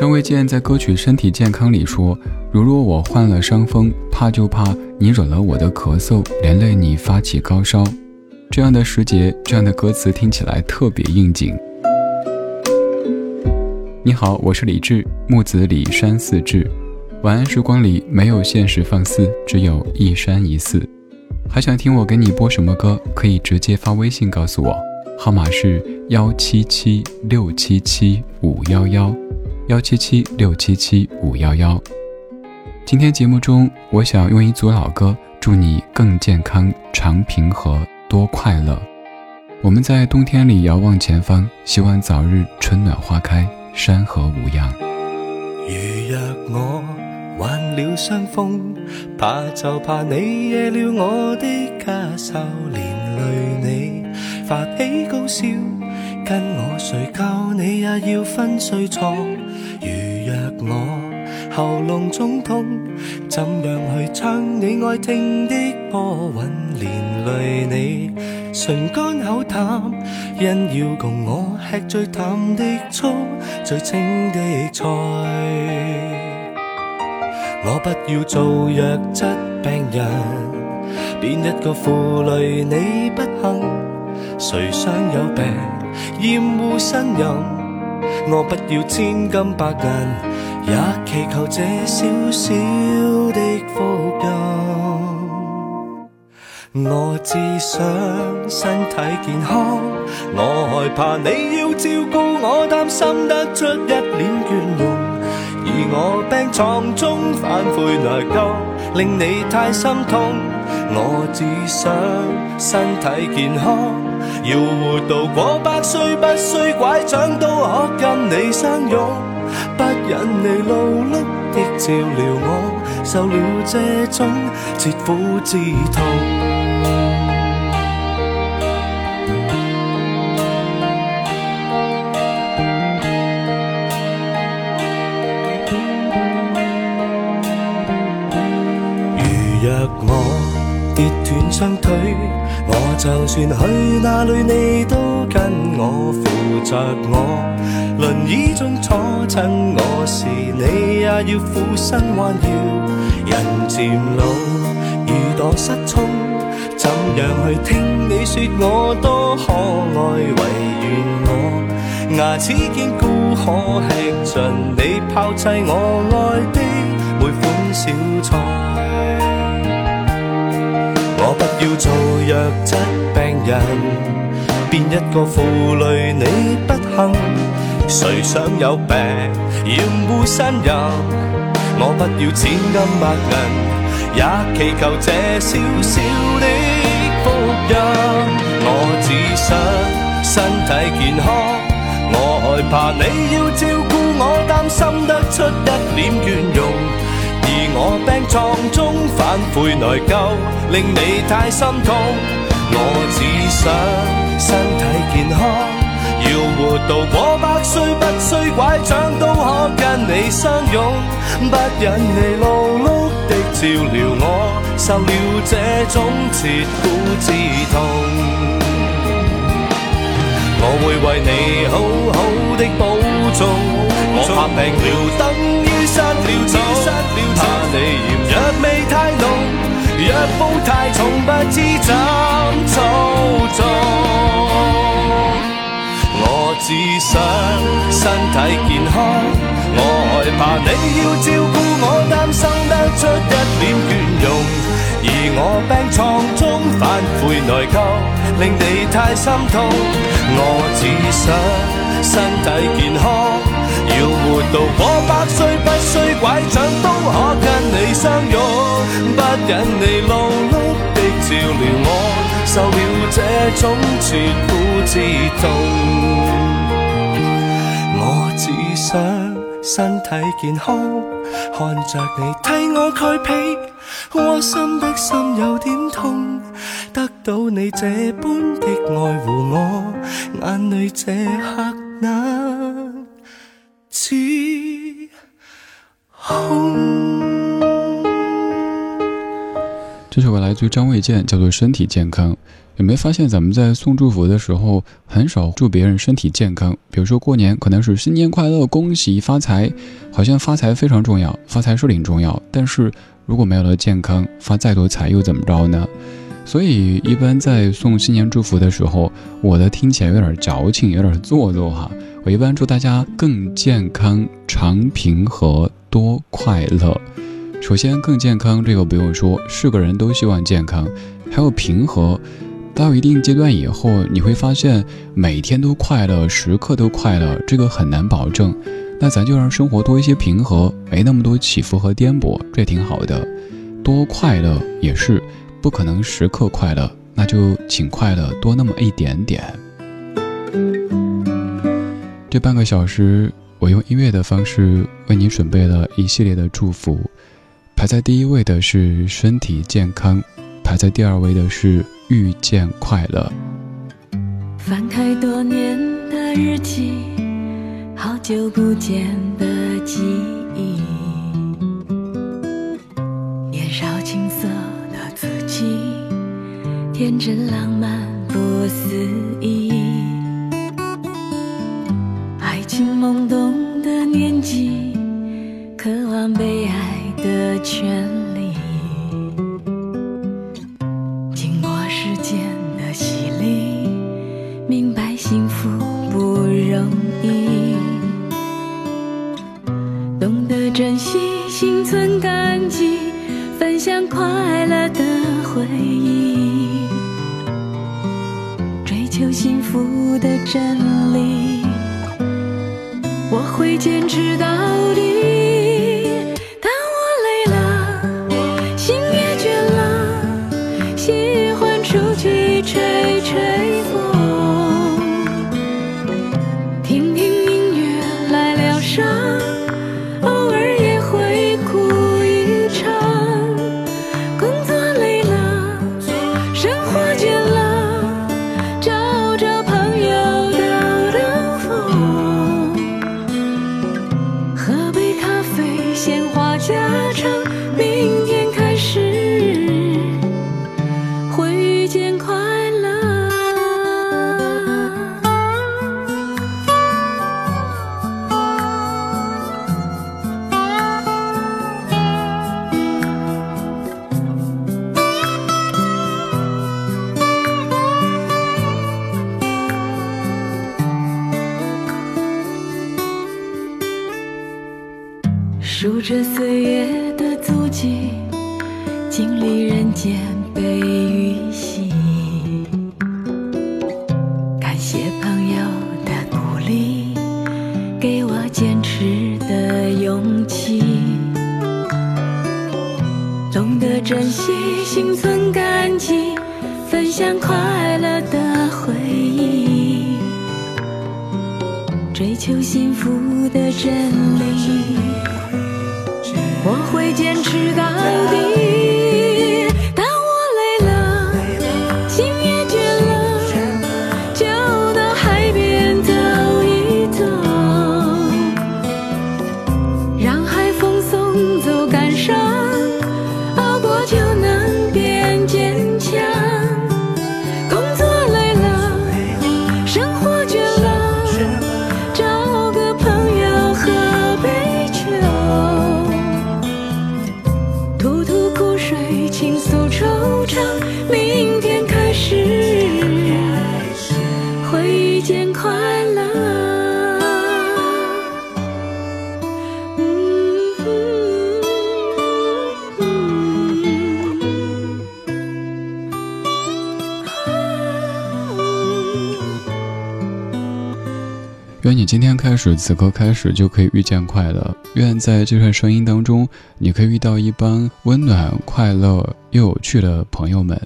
张卫健在歌曲《身体健康》里说：“如若我患了伤风，怕就怕你惹了我的咳嗽，连累你发起高烧。”这样的时节，这样的歌词听起来特别应景。你好，我是李志，木子李山寺志。晚安时光里没有现实放肆，只有一山一寺。还想听我给你播什么歌？可以直接发微信告诉我，号码是幺七七六七七五幺幺，幺七七六七七五幺幺。今天节目中，我想用一组老歌，祝你更健康、长平和、多快乐。我们在冬天里遥望前方，希望早日春暖花开，山河无恙。如若我。患了伤风，怕就怕你惹了我的家愁，连累你发起高烧，跟我睡觉你也要分睡床。如若我喉咙肿痛，怎样去唱你爱听的歌韵，连累你唇干口淡，因要共我吃最淡的醋，最清的菜。我不要做弱质病人，变一个负累你不幸？谁想有病厌恶呻吟？我不要千金百银，也祈求这小小的福音。我只想身体健康，我害怕你要照顾我，担心得出一脸倦容。而我病床中反悔内疚，令你太心痛。我只想身体健康，要活到过百岁，不需拐杖都可跟你相拥。不忍你劳碌的照料我，受了这种切肤之痛。如若我跌断双腿，我就算去哪里，你都跟我扶着我。轮椅中坐衬我时，你也要俯身弯腰。人渐老，如朵失聪，怎样去听你说我多可爱？唯愿我牙齿坚固，可吃尽你抛弃我爱的每款小菜。我不要做弱质病人，变一个负累你不幸？谁想有病厌恶呻吟？我不要千金百银，也祈求这小小的福音。我只想身体健康，我害怕你要照顾我，担心得出一脸倦容。我病床中反悔内疚，令你太心痛。我只想身体健康，要活到过百岁，不需拐杖都可跟你相拥。不忍你劳碌的照料我，受了这种切肤之痛。我会为你好好的保重，我怕病了等失了踪。怕你嫌药味太浓，药布太重，不知怎操纵。我只想身体健康，我害怕你要照顾我，担心得出一脸倦容。而我病床中反悔内疚，令你太心痛。我只想身体健康。要活到过百岁，不需拐杖都可跟你相拥。不忍你劳碌的照料我，受了这种切肤之痛。我只想身体健康，看着你替我盖被，窝心的心有点痛。得到你这般的爱护我，眼泪这刻这首歌来自于张卫健，叫做《身体健康》。有没有发现，咱们在送祝福的时候，很少祝别人身体健康？比如说过年，可能是新年快乐、恭喜发财，好像发财非常重要，发财是挺重要。但是如果没有了健康，发再多财又怎么着呢？所以一般在送新年祝福的时候，我的听起来有点矫情，有点做作哈。我一般祝大家更健康、长平和、多快乐。首先，更健康这个不用说，是个人都希望健康，还有平和。到一定阶段以后，你会发现每天都快乐，时刻都快乐，这个很难保证。那咱就让生活多一些平和，没那么多起伏和颠簸，这挺好的。多快乐也是，不可能时刻快乐，那就请快乐多那么一点点。这半个小时，我用音乐的方式为你准备了一系列的祝福。排在第一位的是身体健康，排在第二位的是。遇见快乐。翻开多年的日记，好久不见的记忆，年少青涩，天真浪漫不思议，爱情懵懂的年纪，渴望被爱的权利。伤。数着岁月的足迹，经历人间悲与喜。感谢朋友的鼓励，给我坚持的勇气。懂得珍惜，心存感激，分享快乐的回忆，追求幸福的真理。坚持到底。愿你今天开始，此刻开始就可以遇见快乐。愿在这段声音当中，你可以遇到一帮温暖、快乐又有趣的朋友们。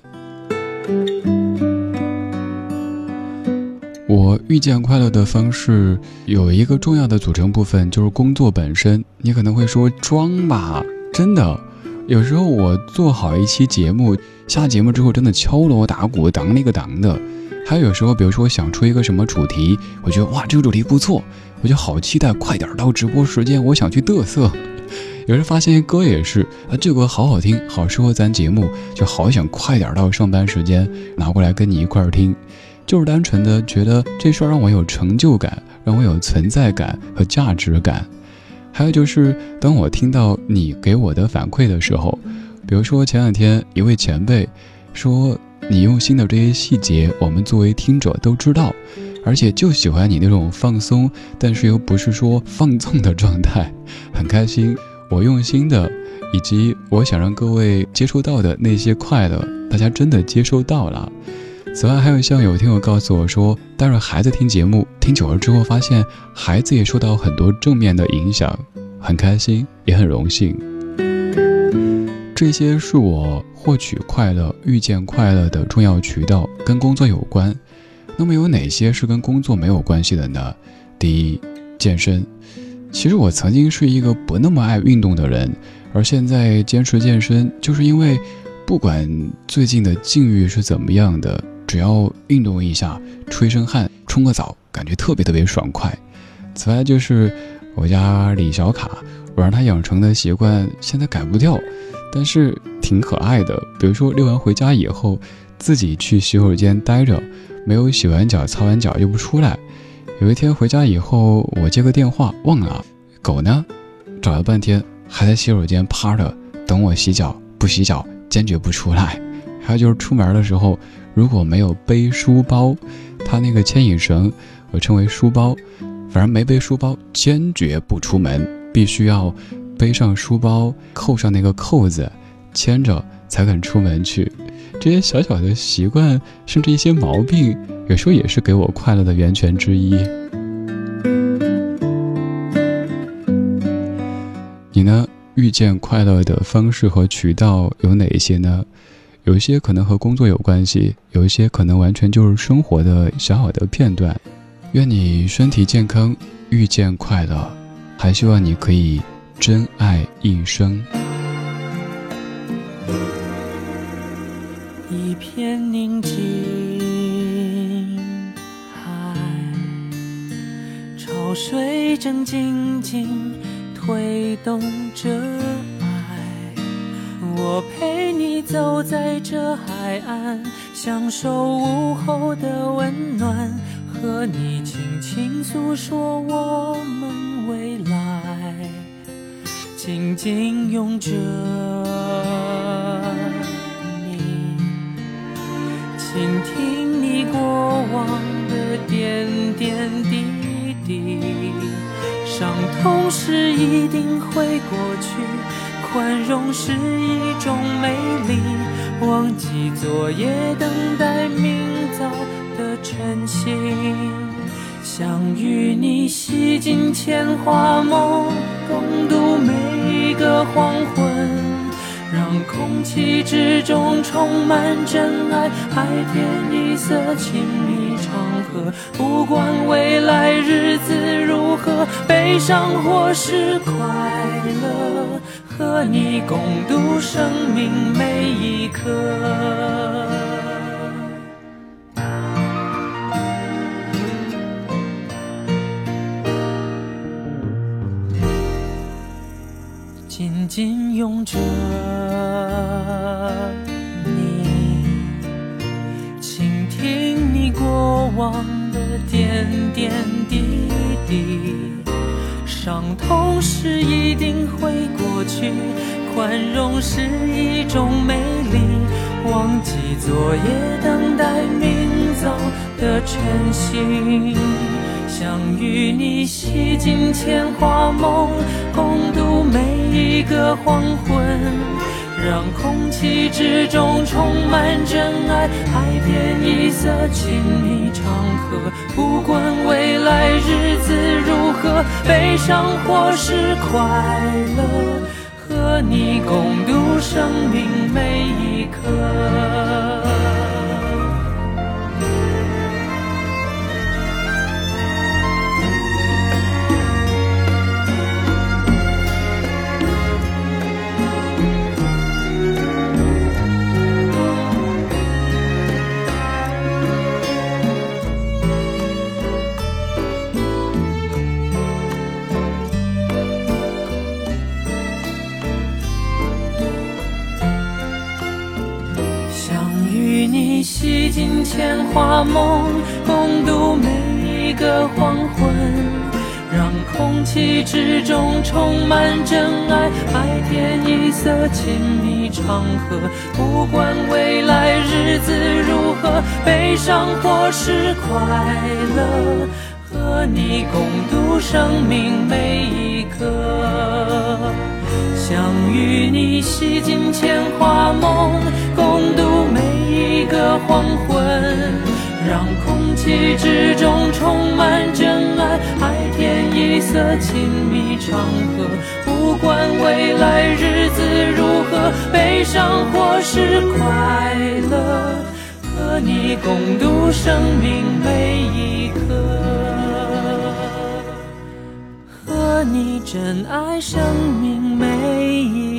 我遇见快乐的方式有一个重要的组成部分，就是工作本身。你可能会说装吧，真的，有时候我做好一期节目，下节目之后真的敲锣打鼓，当那个当的。还有时候，比如说想出一个什么主题，我觉得哇，这个主题不错，我就好期待，快点到直播时间，我想去嘚瑟。有时发现歌也是啊，这歌好好听，好适合咱节目，就好想快点到上班时间拿过来跟你一块儿听，就是单纯的觉得这事儿让我有成就感，让我有存在感和价值感。还有就是，当我听到你给我的反馈的时候，比如说前两天一位前辈说你用心的这些细节，我们作为听者都知道。而且就喜欢你那种放松，但是又不是说放纵的状态，很开心。我用心的，以及我想让各位接收到的那些快乐，大家真的接收到了。此外，还有像有听友告诉我说，带着孩子听节目，听久了之后发现孩子也受到很多正面的影响，很开心，也很荣幸。这些是我获取快乐、遇见快乐的重要渠道，跟工作有关。那么有哪些是跟工作没有关系的呢？第一，健身。其实我曾经是一个不那么爱运动的人，而现在坚持健身，就是因为不管最近的境遇是怎么样的，只要运动一下，出一身汗，冲个澡，感觉特别特别爽快。此外就是我家李小卡，我让他养成的习惯现在改不掉，但是挺可爱的。比如说遛完回家以后，自己去洗手间待着。没有洗完脚、擦完脚又不出来。有一天回家以后，我接个电话忘了，狗呢？找了半天还在洗手间趴着等我洗脚，不洗脚坚决不出来。还有就是出门的时候，如果没有背书包，它那个牵引绳我称为书包，反正没背书包坚决不出门，必须要背上书包，扣上那个扣子，牵着才肯出门去。这些小小的习惯，甚至一些毛病，有时候也是给我快乐的源泉之一。你呢？遇见快乐的方式和渠道有哪一些呢？有一些可能和工作有关系，有一些可能完全就是生活的小小的片段。愿你身体健康，遇见快乐，还希望你可以真爱一生。一片宁静海，潮水正静静推动着爱。我陪你走在这海岸，享受午后的温暖，和你轻轻诉说我，紧紧拥着你。倾听你过往的点点滴滴，伤痛是一定会过去，宽容是一种美丽，忘记昨夜等待明早的晨曦，想与你洗尽铅华梦，共度每一个黄昏。让空气之中充满真爱，海天一色，亲密长河。不管未来日子如何，悲伤或是快乐，和你共度生命每一刻。紧拥着你，倾听你过往的点点滴滴。伤痛是一定会过去，宽容是一种美丽。忘记昨夜，等待明早的晨曦。想与你洗尽铅华梦，共度每一个黄昏，让空气之中充满真爱，海天一色，亲密长河。不管未来日子如何，悲伤或是快乐，和你共度生命每一刻。前花梦，共度每一个黄昏，让空气之中充满真爱，白天一色，亲密长河。不管未来日子如何，悲伤或是快乐，和你共度生命每一刻。想与你洗尽铅华梦，共度每一个黄昏，让空气之中充满真爱，海天一色，亲密长河。不管未来日子如何，悲伤或是快乐，和你共度生命每一刻。和你珍爱生命每一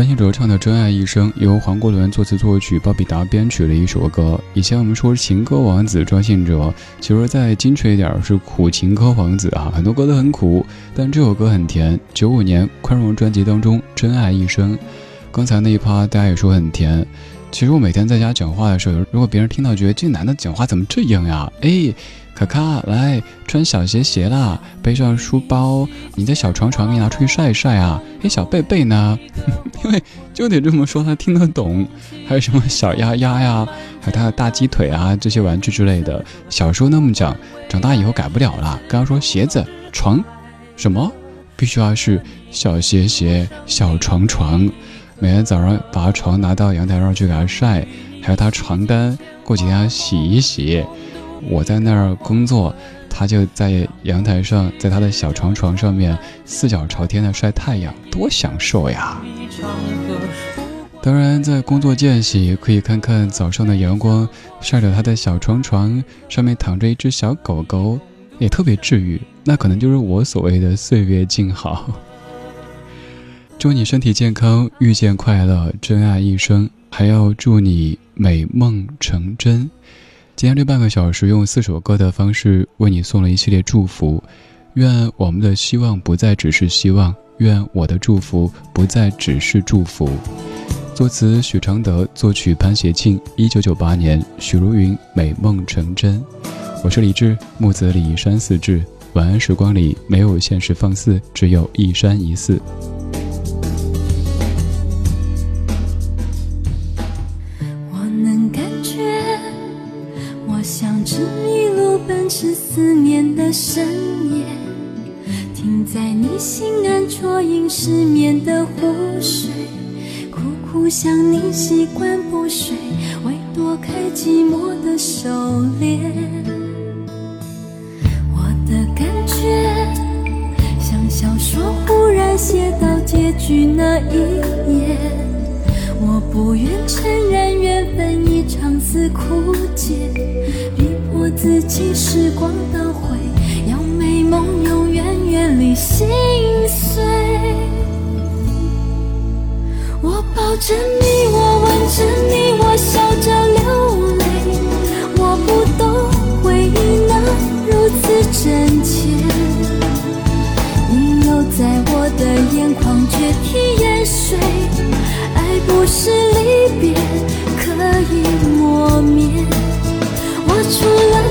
张信哲唱的《真爱一生》，由黄国伦作词作曲，鲍比达编曲的一首歌。以前我们说情歌王子张信哲，其实再精确一点是苦情歌王子啊，很多歌都很苦，但这首歌很甜。九五年宽容专辑当中，《真爱一生》。刚才那一趴大家也说很甜，其实我每天在家讲话的时候，如果别人听到觉得这男的讲话怎么这样呀？哎。卡卡，来穿小鞋鞋啦，背上书包，你的小床床你拿出去晒一晒啊！嘿，小贝贝呢？因为就得这么说，他听得懂。还有什么小鸭鸭呀，还有他的大鸡腿啊，这些玩具之类的。小时候那么讲，长大以后改不了了。刚刚说鞋子、床，什么？必须要是小鞋鞋、小床床。每天早上把床拿到阳台上去给他晒，还有他床单，过几天要洗一洗。我在那儿工作，他就在阳台上，在他的小床床上面四脚朝天的晒太阳，多享受呀！当然，在工作间隙可以看看早上的阳光，晒着他的小床床上面躺着一只小狗狗，也特别治愈。那可能就是我所谓的岁月静好。祝你身体健康，遇见快乐，真爱一生，还要祝你美梦成真。今天这半个小时，用四首歌的方式为你送了一系列祝福。愿我们的希望不再只是希望，愿我的祝福不再只是祝福。作词许常德，作曲潘协庆。一九九八年，许茹芸《美梦成真》。我是李志，木子李山寺志。晚安时光里没有现实放肆，只有一山一寺。是思念的深夜，停在你心安啜饮失眠的湖水，苦苦想你习惯不睡，为躲开寂寞的狩猎。我的感觉像小说忽然写到结局那一页，我不愿承认缘分已长死枯竭。我自己，时光倒回，要美梦永远远离心碎。我抱着你，我吻着你，我笑着流泪。我不懂回忆能如此真切，你又在我的眼眶决堤淹水。爱不是离别可以。出来。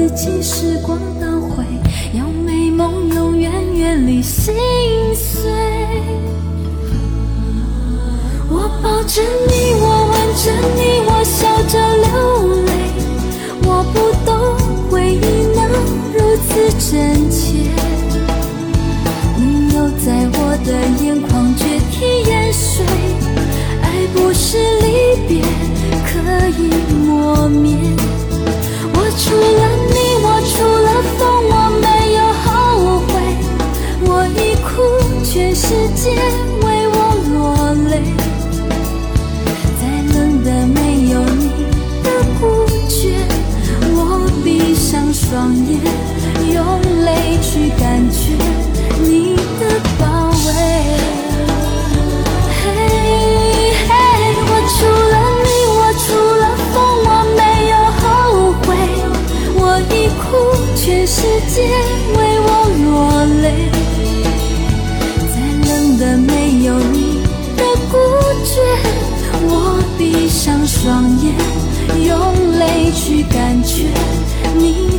自己时光倒回，要美梦永远远离心碎。我抱着你，我吻着你，我笑着流泪。我不懂回忆能如此真切，你又在我的眼眶决堤淹水。爱不是离别可以磨灭。我除闭上双眼，用泪去感觉。你